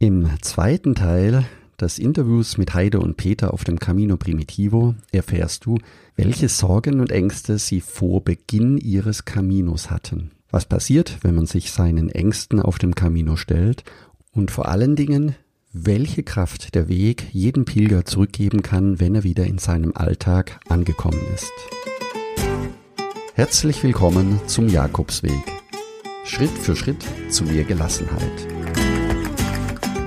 Im zweiten Teil des Interviews mit Heide und Peter auf dem Camino Primitivo erfährst du, welche Sorgen und Ängste sie vor Beginn ihres Caminos hatten. Was passiert, wenn man sich seinen Ängsten auf dem Camino stellt und vor allen Dingen, welche Kraft der Weg jedem Pilger zurückgeben kann, wenn er wieder in seinem Alltag angekommen ist. Herzlich willkommen zum Jakobsweg. Schritt für Schritt zu mehr Gelassenheit.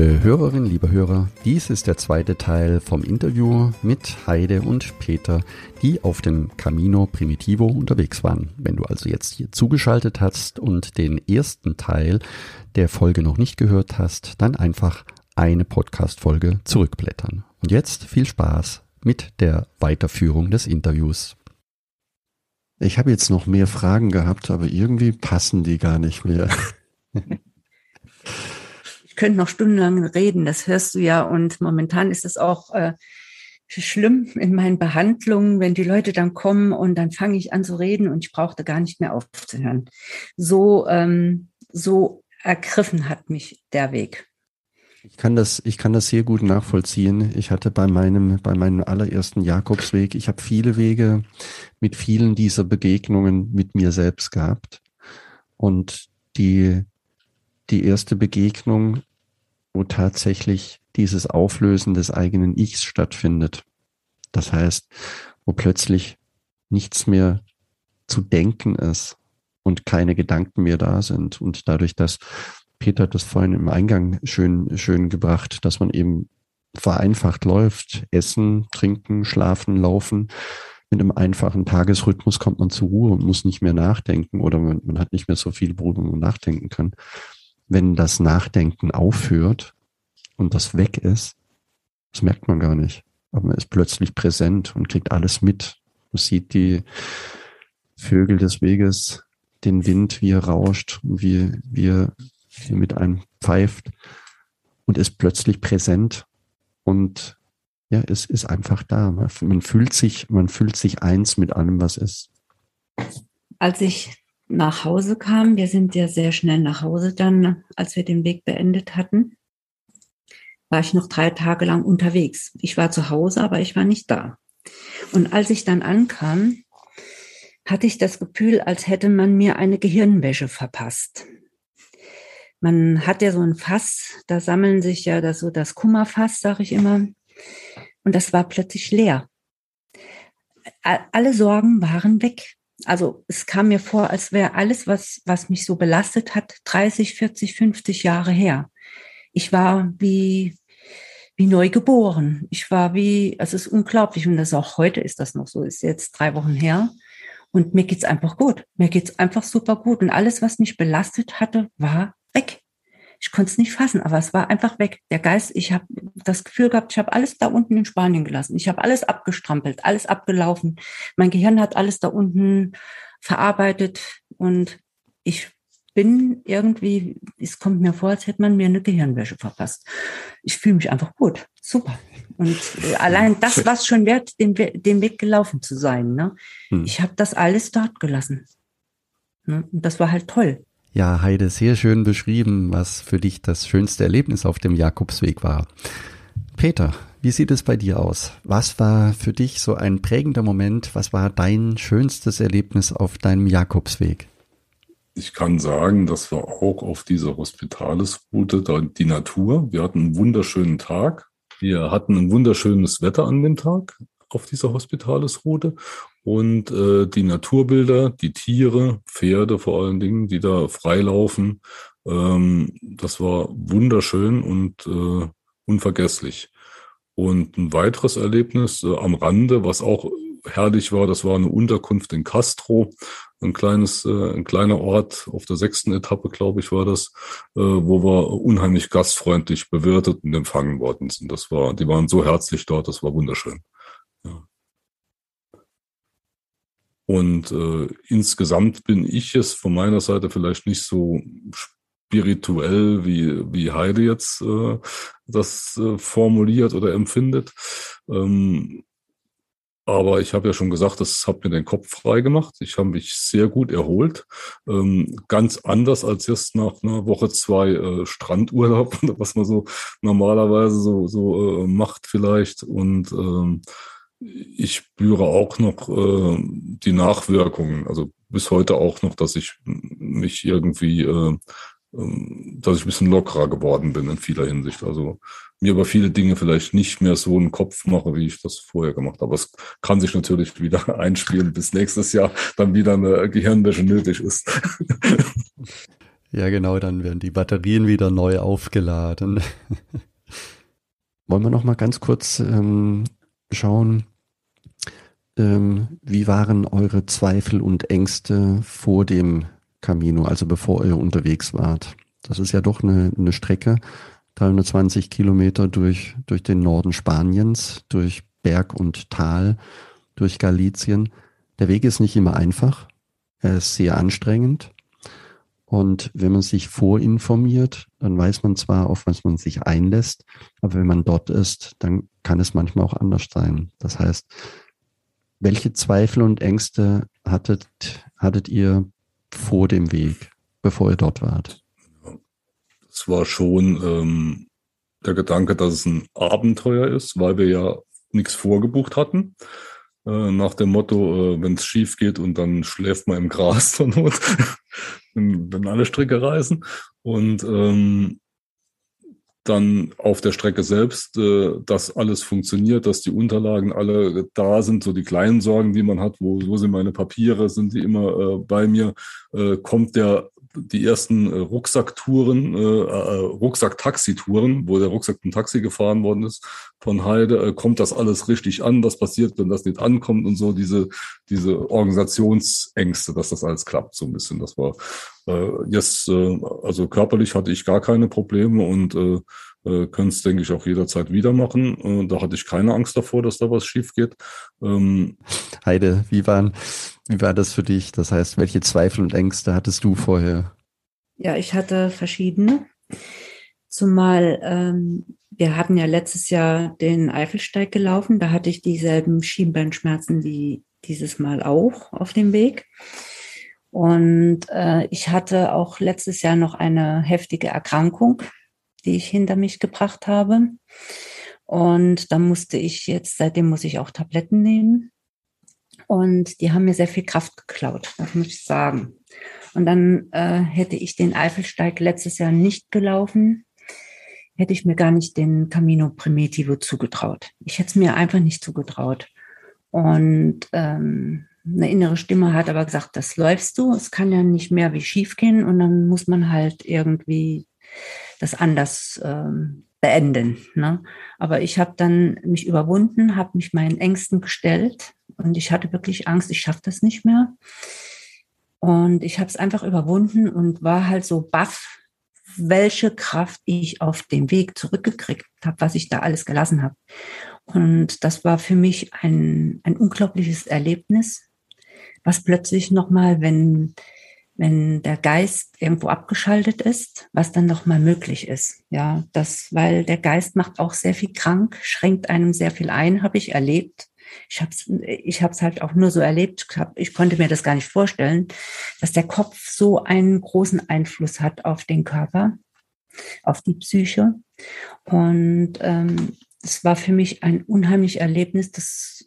Liebe Hörerinnen, liebe Hörer, dies ist der zweite Teil vom Interview mit Heide und Peter, die auf dem Camino Primitivo unterwegs waren. Wenn du also jetzt hier zugeschaltet hast und den ersten Teil der Folge noch nicht gehört hast, dann einfach eine Podcast-Folge zurückblättern. Und jetzt viel Spaß mit der Weiterführung des Interviews. Ich habe jetzt noch mehr Fragen gehabt, aber irgendwie passen die gar nicht mehr. könnte noch stundenlang reden, das hörst du ja. Und momentan ist es auch äh, schlimm in meinen Behandlungen, wenn die Leute dann kommen und dann fange ich an zu reden und ich brauchte gar nicht mehr aufzuhören. So, ähm, so ergriffen hat mich der Weg. Ich kann das, ich kann das sehr gut nachvollziehen. Ich hatte bei meinem, bei meinem allerersten Jakobsweg, ich habe viele Wege mit vielen dieser Begegnungen mit mir selbst gehabt. Und die, die erste Begegnung wo tatsächlich dieses Auflösen des eigenen Ichs stattfindet. Das heißt, wo plötzlich nichts mehr zu denken ist und keine Gedanken mehr da sind. Und dadurch, dass Peter das vorhin im Eingang schön, schön gebracht, dass man eben vereinfacht läuft, essen, trinken, schlafen, laufen. Mit einem einfachen Tagesrhythmus kommt man zur Ruhe und muss nicht mehr nachdenken oder man, man hat nicht mehr so viel, worüber man nachdenken kann wenn das Nachdenken aufhört und das weg ist, das merkt man gar nicht. Aber man ist plötzlich präsent und kriegt alles mit. Man sieht die Vögel des Weges, den Wind, wie er rauscht wie, er, wie er mit einem pfeift und ist plötzlich präsent und ja, es ist einfach da. Man fühlt sich, man fühlt sich eins mit allem, was ist. Als ich nach Hause kam. Wir sind ja sehr schnell nach Hause dann, als wir den Weg beendet hatten, war ich noch drei Tage lang unterwegs. Ich war zu Hause, aber ich war nicht da. Und als ich dann ankam, hatte ich das Gefühl, als hätte man mir eine Gehirnwäsche verpasst. Man hat ja so ein Fass, da sammeln sich ja das so das Kummerfass, sage ich immer. Und das war plötzlich leer. Alle Sorgen waren weg also es kam mir vor, als wäre alles, was, was mich so belastet hat, 30, 40, 50 Jahre her. Ich war wie, wie neu geboren. Ich war wie, es ist unglaublich und das auch heute ist das noch so, ist jetzt drei Wochen her. Und mir geht's einfach gut. Mir geht's einfach super gut. Und alles, was mich belastet hatte, war weg ich konnte es nicht fassen, aber es war einfach weg. Der Geist, ich habe das Gefühl gehabt, ich habe alles da unten in Spanien gelassen. Ich habe alles abgestrampelt, alles abgelaufen. Mein Gehirn hat alles da unten verarbeitet und ich bin irgendwie, es kommt mir vor, als hätte man mir eine Gehirnwäsche verpasst. Ich fühle mich einfach gut, super. Und äh, allein das was schon wert, den, den Weg gelaufen zu sein. Ne? Hm. Ich habe das alles dort gelassen. Ne? Und das war halt toll. Ja, Heide, sehr schön beschrieben, was für dich das schönste Erlebnis auf dem Jakobsweg war. Peter, wie sieht es bei dir aus? Was war für dich so ein prägender Moment? Was war dein schönstes Erlebnis auf deinem Jakobsweg? Ich kann sagen, das war auch auf dieser Hospitalisroute die Natur. Wir hatten einen wunderschönen Tag. Wir hatten ein wunderschönes Wetter an dem Tag auf dieser Hospitalisroute und äh, die Naturbilder, die Tiere, Pferde vor allen Dingen, die da freilaufen, ähm, das war wunderschön und äh, unvergesslich. Und ein weiteres Erlebnis äh, am Rande, was auch herrlich war, das war eine Unterkunft in Castro. ein kleines, äh, ein kleiner Ort auf der sechsten Etappe, glaube ich, war das, äh, wo wir unheimlich gastfreundlich bewirtet und empfangen worden sind. Das war, die waren so herzlich dort, das war wunderschön. Ja. Und äh, insgesamt bin ich es von meiner Seite vielleicht nicht so spirituell, wie, wie Heide jetzt äh, das äh, formuliert oder empfindet. Ähm, aber ich habe ja schon gesagt, das hat mir den Kopf frei gemacht. Ich habe mich sehr gut erholt. Ähm, ganz anders als jetzt nach einer Woche zwei äh, Strandurlaub, was man so normalerweise so, so äh, macht vielleicht. Und ähm, ich spüre auch noch äh, die Nachwirkungen, also bis heute auch noch, dass ich mich irgendwie, äh, äh, dass ich ein bisschen lockerer geworden bin in vieler Hinsicht. Also mir über viele Dinge vielleicht nicht mehr so einen Kopf mache, wie ich das vorher gemacht habe. Aber es kann sich natürlich wieder einspielen, bis nächstes Jahr dann wieder eine Gehirnwäsche nötig ist. Ja, genau, dann werden die Batterien wieder neu aufgeladen. Wollen wir noch mal ganz kurz ähm, schauen, ähm, wie waren eure Zweifel und Ängste vor dem Camino, also bevor ihr unterwegs wart? Das ist ja doch eine, eine Strecke, 320 Kilometer durch, durch den Norden Spaniens, durch Berg und Tal, durch Galizien. Der Weg ist nicht immer einfach. Er ist sehr anstrengend. Und wenn man sich vorinformiert, dann weiß man zwar, auf was man sich einlässt, aber wenn man dort ist, dann kann es manchmal auch anders sein. Das heißt, welche Zweifel und Ängste hattet, hattet ihr vor dem Weg, bevor ihr dort wart? es war schon ähm, der Gedanke, dass es ein Abenteuer ist, weil wir ja nichts vorgebucht hatten. Äh, nach dem Motto, äh, wenn es schief geht und dann schläft man im Gras zur Not, wenn alle Stricke reißen. Und ähm, dann auf der Strecke selbst, äh, dass alles funktioniert, dass die Unterlagen alle da sind, so die kleinen Sorgen, die man hat, wo, wo sind meine Papiere, sind die immer äh, bei mir, äh, kommt der die ersten äh, Rucksacktouren, äh, äh, Rucksack-Taxitouren, wo der Rucksack im Taxi gefahren worden ist von Heide, äh, kommt das alles richtig an? Was passiert, wenn das nicht ankommt und so diese diese Organisationsängste, dass das alles klappt so ein bisschen. Das war jetzt äh, also körperlich hatte ich gar keine Probleme und äh, äh, können es, denke ich, auch jederzeit wieder machen. Äh, da hatte ich keine Angst davor, dass da was schief geht. Ähm, Heide, wie, waren, wie war das für dich? Das heißt, welche Zweifel und Ängste hattest du vorher? Ja, ich hatte verschiedene. Zumal ähm, wir hatten ja letztes Jahr den Eifelsteig gelaufen. Da hatte ich dieselben Schienbeinschmerzen wie dieses Mal auch auf dem Weg. Und äh, ich hatte auch letztes Jahr noch eine heftige Erkrankung die ich hinter mich gebracht habe. Und da musste ich jetzt, seitdem muss ich auch Tabletten nehmen. Und die haben mir sehr viel Kraft geklaut, das muss ich sagen. Und dann äh, hätte ich den Eifelsteig letztes Jahr nicht gelaufen, hätte ich mir gar nicht den Camino Primitivo zugetraut. Ich hätte es mir einfach nicht zugetraut. Und ähm, eine innere Stimme hat aber gesagt, das läufst du, es kann ja nicht mehr wie schief gehen und dann muss man halt irgendwie das anders ähm, beenden. Ne? Aber ich habe dann mich überwunden, habe mich meinen Ängsten gestellt und ich hatte wirklich Angst, ich schaffe das nicht mehr. Und ich habe es einfach überwunden und war halt so baff, welche Kraft ich auf dem Weg zurückgekriegt habe, was ich da alles gelassen habe. Und das war für mich ein, ein unglaubliches Erlebnis, was plötzlich nochmal, wenn wenn der Geist irgendwo abgeschaltet ist, was dann noch mal möglich ist. Ja, das, weil der Geist macht auch sehr viel krank, schränkt einem sehr viel ein, habe ich erlebt. Ich habe es ich hab's halt auch nur so erlebt, ich, konnte mir das gar nicht vorstellen, dass der Kopf so einen großen Einfluss hat auf den Körper, auf die Psyche. Und ähm, es war für mich ein unheimlich Erlebnis, das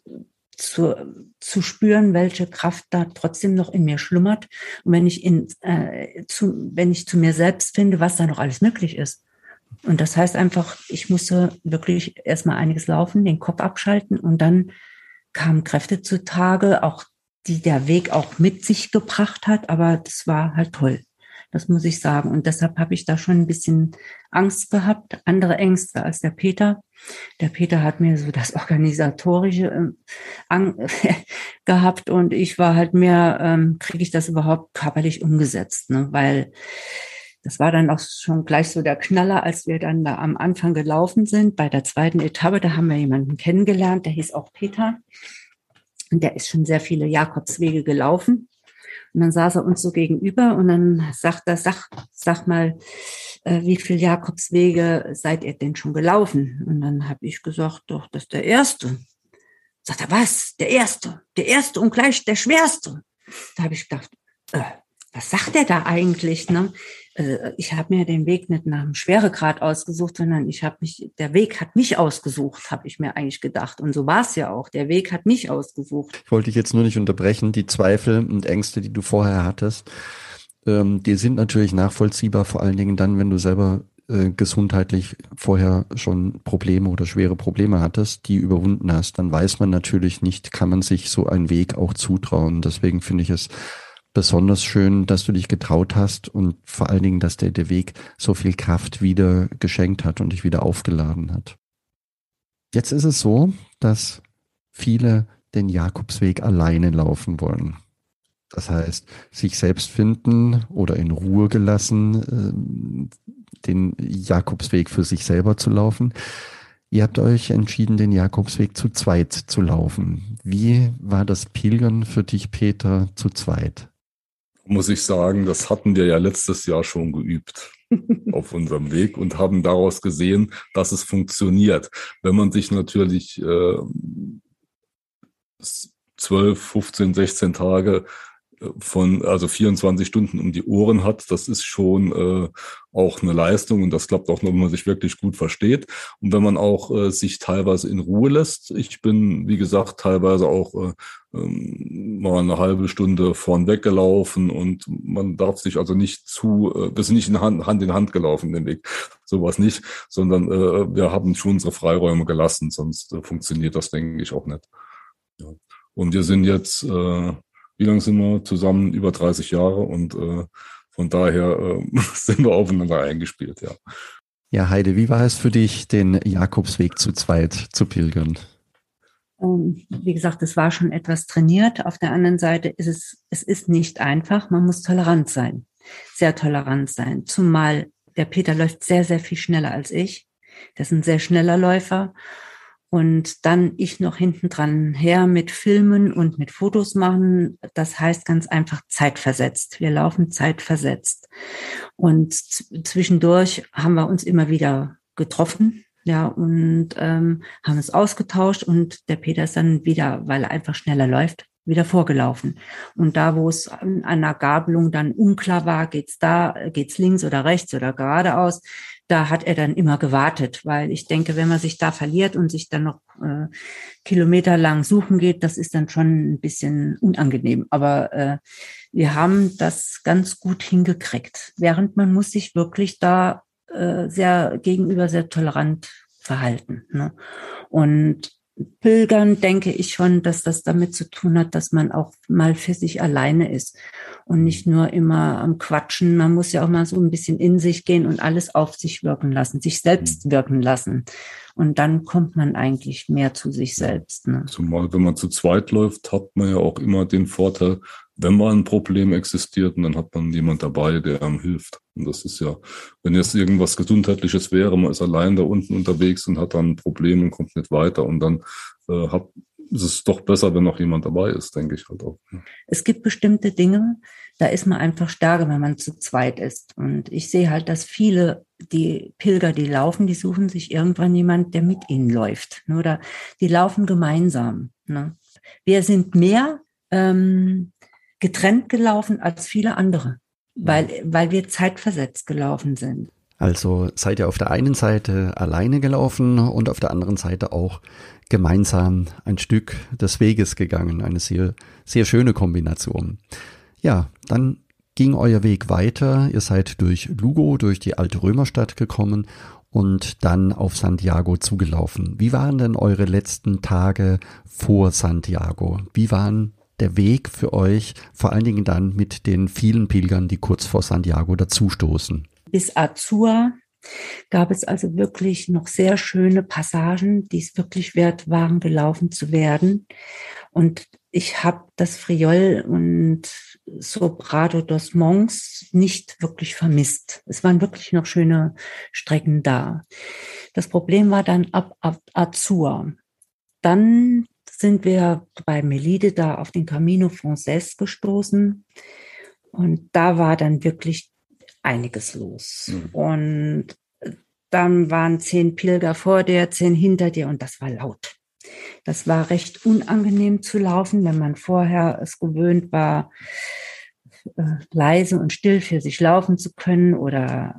zu, zu spüren, welche Kraft da trotzdem noch in mir schlummert. Und wenn ich in, äh, zu, wenn ich zu mir selbst finde, was da noch alles möglich ist. Und das heißt einfach, ich musste wirklich erstmal einiges laufen, den Kopf abschalten und dann kamen Kräfte zutage, auch die der Weg auch mit sich gebracht hat, aber das war halt toll. Das muss ich sagen. Und deshalb habe ich da schon ein bisschen Angst gehabt, andere Ängste als der Peter. Der Peter hat mir so das Organisatorische äh, gehabt und ich war halt mehr, ähm, kriege ich das überhaupt körperlich umgesetzt, ne? weil das war dann auch schon gleich so der Knaller, als wir dann da am Anfang gelaufen sind. Bei der zweiten Etappe, da haben wir jemanden kennengelernt, der hieß auch Peter. Und der ist schon sehr viele Jakobswege gelaufen. Und dann saß er uns so gegenüber und dann sagt er, sag, sag mal, äh, wie viele Jakobswege seid ihr denn schon gelaufen? Und dann habe ich gesagt, doch, das ist der erste. Sagt er, was? Der erste, der erste und gleich der schwerste. Da habe ich gedacht, äh, was sagt er da eigentlich? Ne? Äh, ich habe mir den Weg nicht nach dem Schweregrad ausgesucht, sondern ich habe mich, der Weg hat mich ausgesucht, habe ich mir eigentlich gedacht. Und so war es ja auch. Der Weg hat mich ausgesucht. Ich wollte dich jetzt nur nicht unterbrechen. Die Zweifel und Ängste, die du vorher hattest, ähm, die sind natürlich nachvollziehbar, vor allen Dingen dann, wenn du selber äh, gesundheitlich vorher schon Probleme oder schwere Probleme hattest, die überwunden hast, dann weiß man natürlich nicht, kann man sich so einen Weg auch zutrauen. Deswegen finde ich es besonders schön, dass du dich getraut hast und vor allen Dingen, dass der, der Weg so viel Kraft wieder geschenkt hat und dich wieder aufgeladen hat. Jetzt ist es so, dass viele den Jakobsweg alleine laufen wollen. Das heißt, sich selbst finden oder in Ruhe gelassen, äh, den Jakobsweg für sich selber zu laufen. Ihr habt euch entschieden, den Jakobsweg zu zweit zu laufen. Wie war das Pilgern für dich, Peter, zu zweit? Muss ich sagen, das hatten wir ja letztes Jahr schon geübt auf unserem Weg und haben daraus gesehen, dass es funktioniert. Wenn man sich natürlich äh, 12, 15, 16 Tage von also 24 Stunden um die Ohren hat, das ist schon äh, auch eine Leistung und das klappt auch nur, wenn man sich wirklich gut versteht und wenn man auch äh, sich teilweise in Ruhe lässt. Ich bin, wie gesagt, teilweise auch äh, ähm, mal eine halbe Stunde vorn weggelaufen und man darf sich also nicht zu, äh, wir sind nicht in Hand, Hand in Hand gelaufen, den Weg, sowas nicht, sondern äh, wir haben schon unsere Freiräume gelassen, sonst äh, funktioniert das, denke ich, auch nicht. Und wir sind jetzt äh, wie lange sind wir zusammen? Über 30 Jahre und äh, von daher äh, sind wir aufeinander eingespielt, ja. Ja, Heide, wie war es für dich, den Jakobsweg zu zweit zu pilgern? Ähm, wie gesagt, es war schon etwas trainiert. Auf der anderen Seite ist es, es ist nicht einfach. Man muss tolerant sein, sehr tolerant sein. Zumal der Peter läuft sehr, sehr viel schneller als ich. Das ist ein sehr schneller Läufer. Und dann ich noch hinten dran her mit Filmen und mit Fotos machen. Das heißt ganz einfach zeitversetzt. Wir laufen zeitversetzt. Und zwischendurch haben wir uns immer wieder getroffen. Ja, und ähm, haben es ausgetauscht und der Peter ist dann wieder, weil er einfach schneller läuft, wieder vorgelaufen. Und da, wo es an einer Gabelung dann unklar war, geht's da, geht's links oder rechts oder geradeaus, da hat er dann immer gewartet, weil ich denke, wenn man sich da verliert und sich dann noch äh, kilometerlang suchen geht, das ist dann schon ein bisschen unangenehm. Aber äh, wir haben das ganz gut hingekriegt, während man muss sich wirklich da äh, sehr gegenüber sehr tolerant verhalten. Ne? Und Pilgern denke ich schon, dass das damit zu tun hat, dass man auch mal für sich alleine ist und nicht nur immer am Quatschen. Man muss ja auch mal so ein bisschen in sich gehen und alles auf sich wirken lassen, sich selbst mhm. wirken lassen. Und dann kommt man eigentlich mehr zu sich selbst. Ne? Zumal, wenn man zu zweit läuft, hat man ja auch immer den Vorteil, wenn mal ein Problem existiert, und dann hat man jemand dabei, der einem hilft. Und das ist ja, wenn jetzt irgendwas Gesundheitliches wäre, man ist allein da unten unterwegs und hat dann ein Problem und kommt nicht weiter und dann äh, hat, ist es doch besser, wenn noch jemand dabei ist, denke ich halt auch. Es gibt bestimmte Dinge, da ist man einfach stärker, wenn man zu zweit ist. Und ich sehe halt, dass viele, die Pilger, die laufen, die suchen sich irgendwann jemand, der mit ihnen läuft. Ne? Oder die laufen gemeinsam. Ne? Wir sind mehr ähm, getrennt gelaufen als viele andere, weil, weil wir zeitversetzt gelaufen sind. Also seid ihr auf der einen Seite alleine gelaufen und auf der anderen Seite auch gemeinsam ein Stück des Weges gegangen. Eine sehr, sehr schöne Kombination. Ja, dann ging euer Weg weiter. Ihr seid durch Lugo, durch die alte Römerstadt gekommen und dann auf Santiago zugelaufen. Wie waren denn eure letzten Tage vor Santiago? Wie waren der Weg für euch, vor allen Dingen dann mit den vielen Pilgern, die kurz vor Santiago dazustoßen? Bis Azur gab es also wirklich noch sehr schöne Passagen, die es wirklich wert waren, gelaufen zu werden. Und ich habe das Friol und Sobrado dos Monks nicht wirklich vermisst. Es waren wirklich noch schöne Strecken da. Das Problem war dann ab, ab Azur. Dann sind wir bei Melide da auf den Camino Frances gestoßen. Und da war dann wirklich einiges los. Mhm. Und dann waren zehn Pilger vor dir, zehn hinter dir und das war laut. Das war recht unangenehm zu laufen, wenn man vorher es gewöhnt war, äh, leise und still für sich laufen zu können oder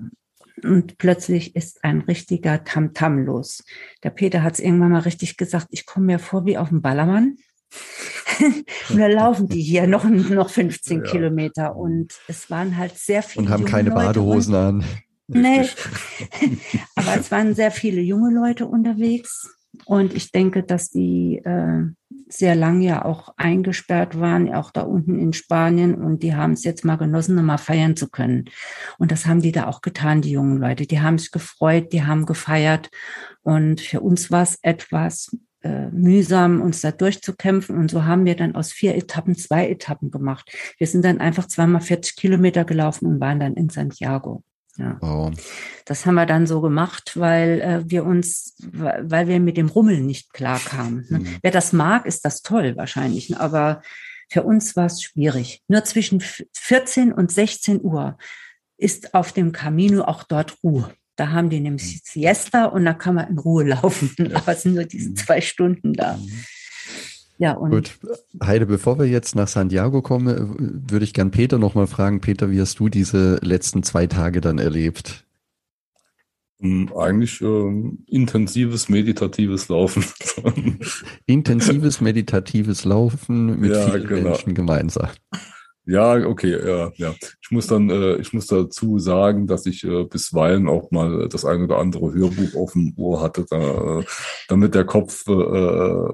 und plötzlich ist ein richtiger Tamtam -Tam los. Der Peter hat es irgendwann mal richtig gesagt, ich komme mir vor wie auf dem Ballermann. und da laufen die hier noch, noch 15 ja. Kilometer und es waren halt sehr viele. Und haben keine Leute Badehosen an. Nee, aber es waren sehr viele junge Leute unterwegs und ich denke, dass die äh, sehr lange ja auch eingesperrt waren, auch da unten in Spanien. Und die haben es jetzt mal genossen, nochmal feiern zu können. Und das haben die da auch getan, die jungen Leute. Die haben sich gefreut, die haben gefeiert. Und für uns war es etwas äh, mühsam, uns da durchzukämpfen. Und so haben wir dann aus vier Etappen zwei Etappen gemacht. Wir sind dann einfach zweimal 40 Kilometer gelaufen und waren dann in Santiago. Ja. Wow. Das haben wir dann so gemacht, weil äh, wir uns, weil wir mit dem Rummeln nicht klar kamen. Ne? Mhm. Wer das mag, ist das toll wahrscheinlich, ne? aber für uns war es schwierig. Nur zwischen 14 und 16 Uhr ist auf dem Camino auch dort Ruhe. Da haben die nämlich mhm. Siesta und da kann man in Ruhe laufen. Aber es sind nur diese mhm. zwei Stunden da. Mhm. Ja, und Gut, Heide, bevor wir jetzt nach Santiago kommen, würde ich gern Peter nochmal fragen. Peter, wie hast du diese letzten zwei Tage dann erlebt? Ähm, eigentlich äh, intensives meditatives Laufen. intensives meditatives Laufen mit ja, vielen genau. Menschen gemeinsam. Ja, okay, ja, ja. Ich muss dann, äh, ich muss dazu sagen, dass ich äh, bisweilen auch mal das ein oder andere Hörbuch auf dem Ohr hatte, da, äh, damit der Kopf äh,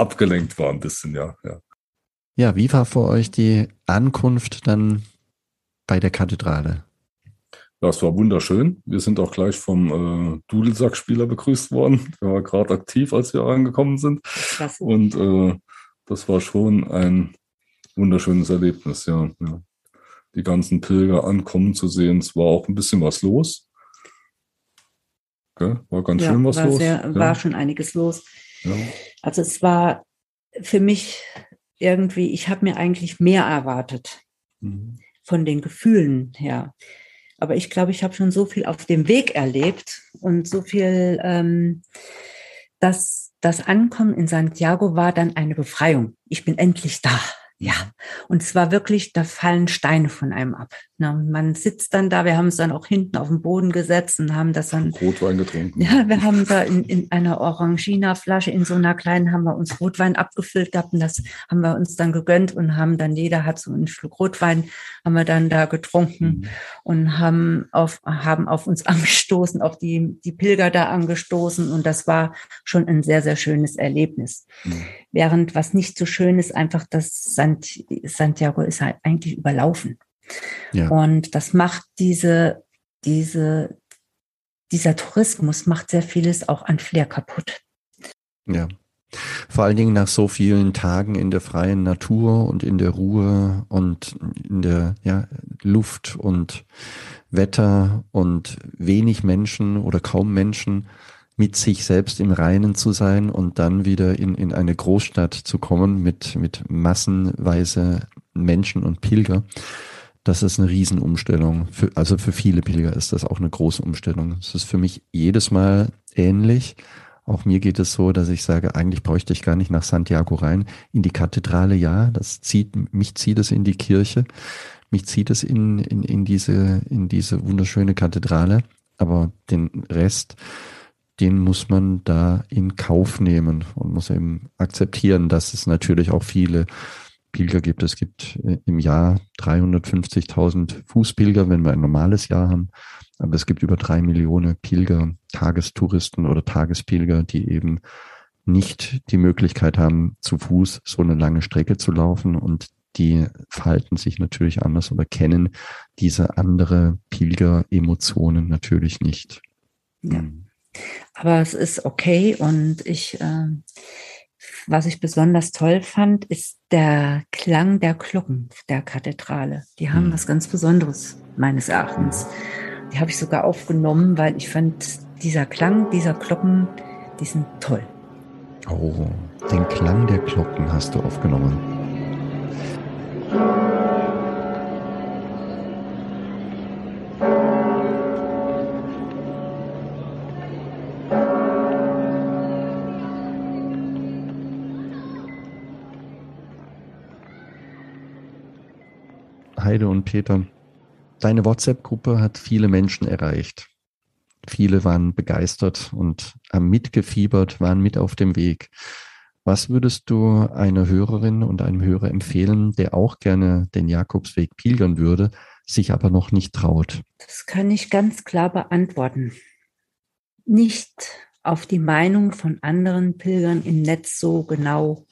abgelenkt war ein bisschen, ja, ja. Ja, wie war für euch die Ankunft dann bei der Kathedrale? Das war wunderschön. Wir sind auch gleich vom äh, Dudelsackspieler begrüßt worden. Der war gerade aktiv, als wir angekommen sind. Klasse. Und äh, das war schon ein wunderschönes Erlebnis, ja, ja. Die ganzen Pilger ankommen zu sehen. Es war auch ein bisschen was los. Okay? War ganz ja, schön was war los. Sehr, ja. War schon einiges los. Ja. Also es war für mich irgendwie, ich habe mir eigentlich mehr erwartet mhm. von den Gefühlen her. Aber ich glaube, ich habe schon so viel auf dem Weg erlebt und so viel, ähm, dass das Ankommen in Santiago war dann eine Befreiung. Ich bin endlich da. Ja, und es war wirklich, da fallen Steine von einem ab. Na, man sitzt dann da, wir haben es dann auch hinten auf den Boden gesetzt und haben das dann. Rotwein getrunken. Ja, wir haben da in, in einer Orangina-Flasche, in so einer kleinen, haben wir uns Rotwein abgefüllt gehabt und das haben wir uns dann gegönnt und haben dann, jeder hat so einen Schluck Rotwein, haben wir dann da getrunken mhm. und haben auf, haben auf uns angestoßen, auf die, die Pilger da angestoßen und das war schon ein sehr, sehr schönes Erlebnis. Mhm. Während was nicht so schön ist, einfach das Santiago ist halt eigentlich überlaufen. Ja. Und das macht diese, diese, dieser Tourismus macht sehr vieles auch an Flair kaputt. Ja. Vor allen Dingen nach so vielen Tagen in der freien Natur und in der Ruhe und in der ja, Luft und Wetter und wenig Menschen oder kaum Menschen mit sich selbst im Reinen zu sein und dann wieder in, in eine Großstadt zu kommen mit, mit massenweise Menschen und Pilger. Das ist eine Riesenumstellung. Für, also für viele Pilger ist das auch eine große Umstellung. Es ist für mich jedes Mal ähnlich. Auch mir geht es so, dass ich sage, eigentlich bräuchte ich gar nicht nach Santiago rein. In die Kathedrale, ja, das zieht, mich zieht es in die Kirche. Mich zieht es in, in, in diese, in diese wunderschöne Kathedrale. Aber den Rest, den muss man da in Kauf nehmen und muss eben akzeptieren, dass es natürlich auch viele Pilger gibt. Es gibt äh, im Jahr 350.000 Fußpilger, wenn wir ein normales Jahr haben. Aber es gibt über drei Millionen Pilger, Tagestouristen oder Tagespilger, die eben nicht die Möglichkeit haben, zu Fuß so eine lange Strecke zu laufen und die verhalten sich natürlich anders oder kennen diese andere Pilger-Emotionen natürlich nicht. Ja. Aber es ist okay und ich, äh, was ich besonders toll fand, ist der Klang der Glocken der Kathedrale. Die haben mhm. was ganz Besonderes meines Erachtens. Die habe ich sogar aufgenommen, weil ich fand, dieser Klang dieser Glocken, die sind toll. Oh, den Klang der Glocken hast du aufgenommen. Peter, deine WhatsApp-Gruppe hat viele Menschen erreicht. Viele waren begeistert und haben mitgefiebert, waren mit auf dem Weg. Was würdest du einer Hörerin und einem Hörer empfehlen, der auch gerne den Jakobsweg pilgern würde, sich aber noch nicht traut? Das kann ich ganz klar beantworten. Nicht auf die Meinung von anderen Pilgern im Netz so genau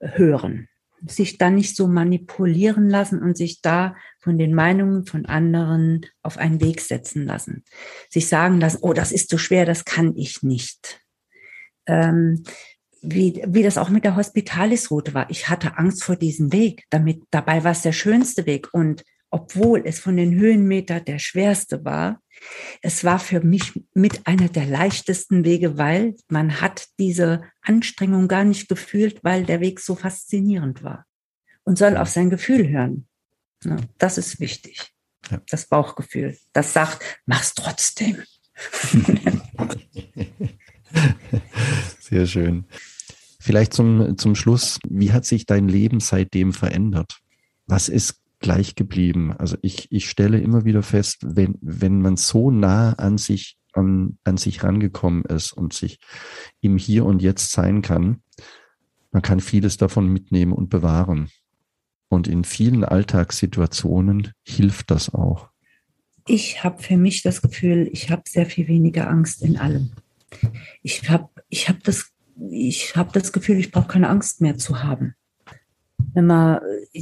hören sich da nicht so manipulieren lassen und sich da von den Meinungen von anderen auf einen Weg setzen lassen. Sich sagen lassen, oh, das ist zu schwer, das kann ich nicht. Ähm, wie, wie das auch mit der Hospitalis-Route war. Ich hatte Angst vor diesem Weg. Damit, dabei war es der schönste Weg. Und obwohl es von den Höhenmeter der schwerste war, es war für mich mit einer der leichtesten Wege, weil man hat diese Anstrengung gar nicht gefühlt, weil der Weg so faszinierend war. Und soll auf sein Gefühl hören. Das ist wichtig. Das Bauchgefühl. Das sagt, mach's trotzdem. Sehr schön. Vielleicht zum, zum Schluss, wie hat sich dein Leben seitdem verändert? Was ist gleich geblieben. Also ich, ich stelle immer wieder fest, wenn, wenn man so nah an sich, an, an sich rangekommen ist und sich im Hier und Jetzt sein kann, man kann vieles davon mitnehmen und bewahren. Und in vielen Alltagssituationen hilft das auch. Ich habe für mich das Gefühl, ich habe sehr viel weniger Angst in allem. Ich habe ich hab das, hab das Gefühl, ich brauche keine Angst mehr zu haben wenn man,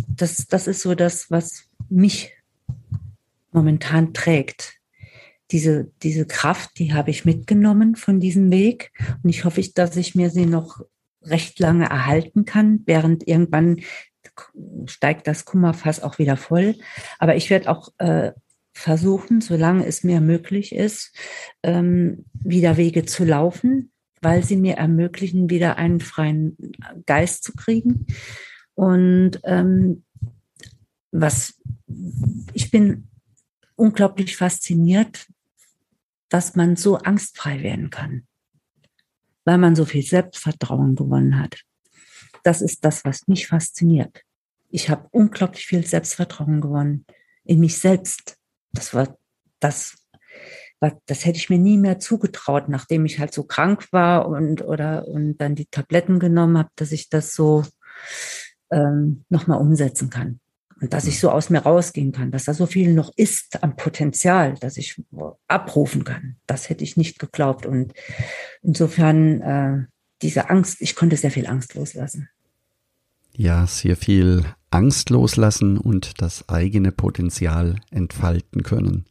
das, das ist so das, was mich momentan trägt. Diese, diese Kraft, die habe ich mitgenommen von diesem Weg. Und ich hoffe, dass ich mir sie noch recht lange erhalten kann, während irgendwann steigt das Kummerfass auch wieder voll. Aber ich werde auch äh, versuchen, solange es mir möglich ist, ähm, wieder Wege zu laufen, weil sie mir ermöglichen, wieder einen freien Geist zu kriegen und ähm, was ich bin unglaublich fasziniert, dass man so angstfrei werden kann, weil man so viel Selbstvertrauen gewonnen hat. Das ist das, was mich fasziniert. Ich habe unglaublich viel Selbstvertrauen gewonnen in mich selbst. Das war das, das hätte ich mir nie mehr zugetraut, nachdem ich halt so krank war und oder und dann die Tabletten genommen habe, dass ich das so ähm, nochmal umsetzen kann. Und dass ich so aus mir rausgehen kann, dass da so viel noch ist am Potenzial, dass ich abrufen kann. Das hätte ich nicht geglaubt. Und insofern äh, diese Angst, ich konnte sehr viel Angst loslassen. Ja, sehr viel Angst loslassen und das eigene Potenzial entfalten können.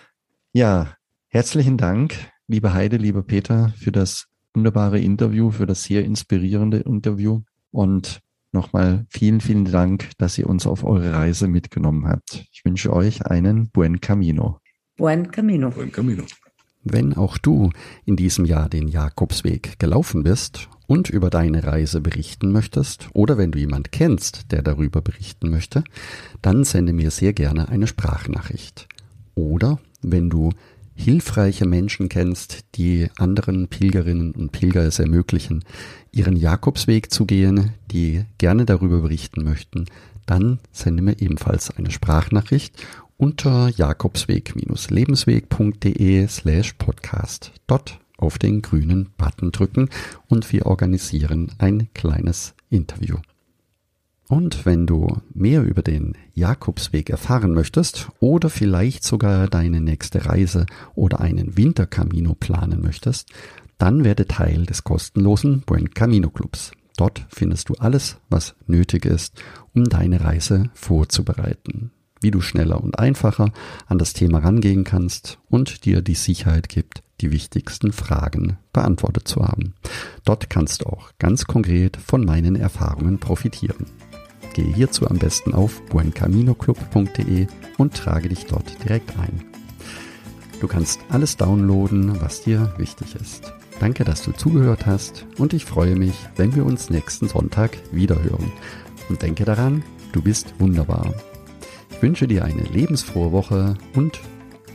Ja, herzlichen Dank, liebe Heide, lieber Peter, für das wunderbare Interview, für das sehr inspirierende Interview. Und Nochmal vielen, vielen Dank, dass ihr uns auf eure Reise mitgenommen habt. Ich wünsche euch einen Buen Camino. Buen Camino. Buen Camino. Wenn auch du in diesem Jahr den Jakobsweg gelaufen bist und über deine Reise berichten möchtest oder wenn du jemand kennst, der darüber berichten möchte, dann sende mir sehr gerne eine Sprachnachricht. Oder wenn du hilfreiche Menschen kennst, die anderen Pilgerinnen und Pilger es ermöglichen, ihren Jakobsweg zu gehen, die gerne darüber berichten möchten, dann sende mir ebenfalls eine Sprachnachricht unter jakobsweg-lebensweg.de slash podcast. Dort auf den grünen Button drücken und wir organisieren ein kleines Interview. Und wenn du mehr über den Jakobsweg erfahren möchtest oder vielleicht sogar deine nächste Reise oder einen Wintercamino planen möchtest, Dann werde Teil des kostenlosen Buen Camino Clubs. Dort findest du alles, was nötig ist, um deine Reise vorzubereiten. Wie du schneller und einfacher an das Thema rangehen kannst und dir die Sicherheit gibt, die wichtigsten Fragen beantwortet zu haben. Dort kannst du auch ganz konkret von meinen Erfahrungen profitieren. Gehe hierzu am besten auf buencaminoclub.de und trage dich dort direkt ein. Du kannst alles downloaden, was dir wichtig ist. Danke, dass du zugehört hast und ich freue mich, wenn wir uns nächsten Sonntag wiederhören. Und denke daran, du bist wunderbar. Ich wünsche dir eine lebensfrohe Woche und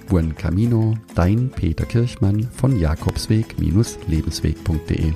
Buen Camino, dein Peter Kirchmann von Jakobsweg-lebensweg.de.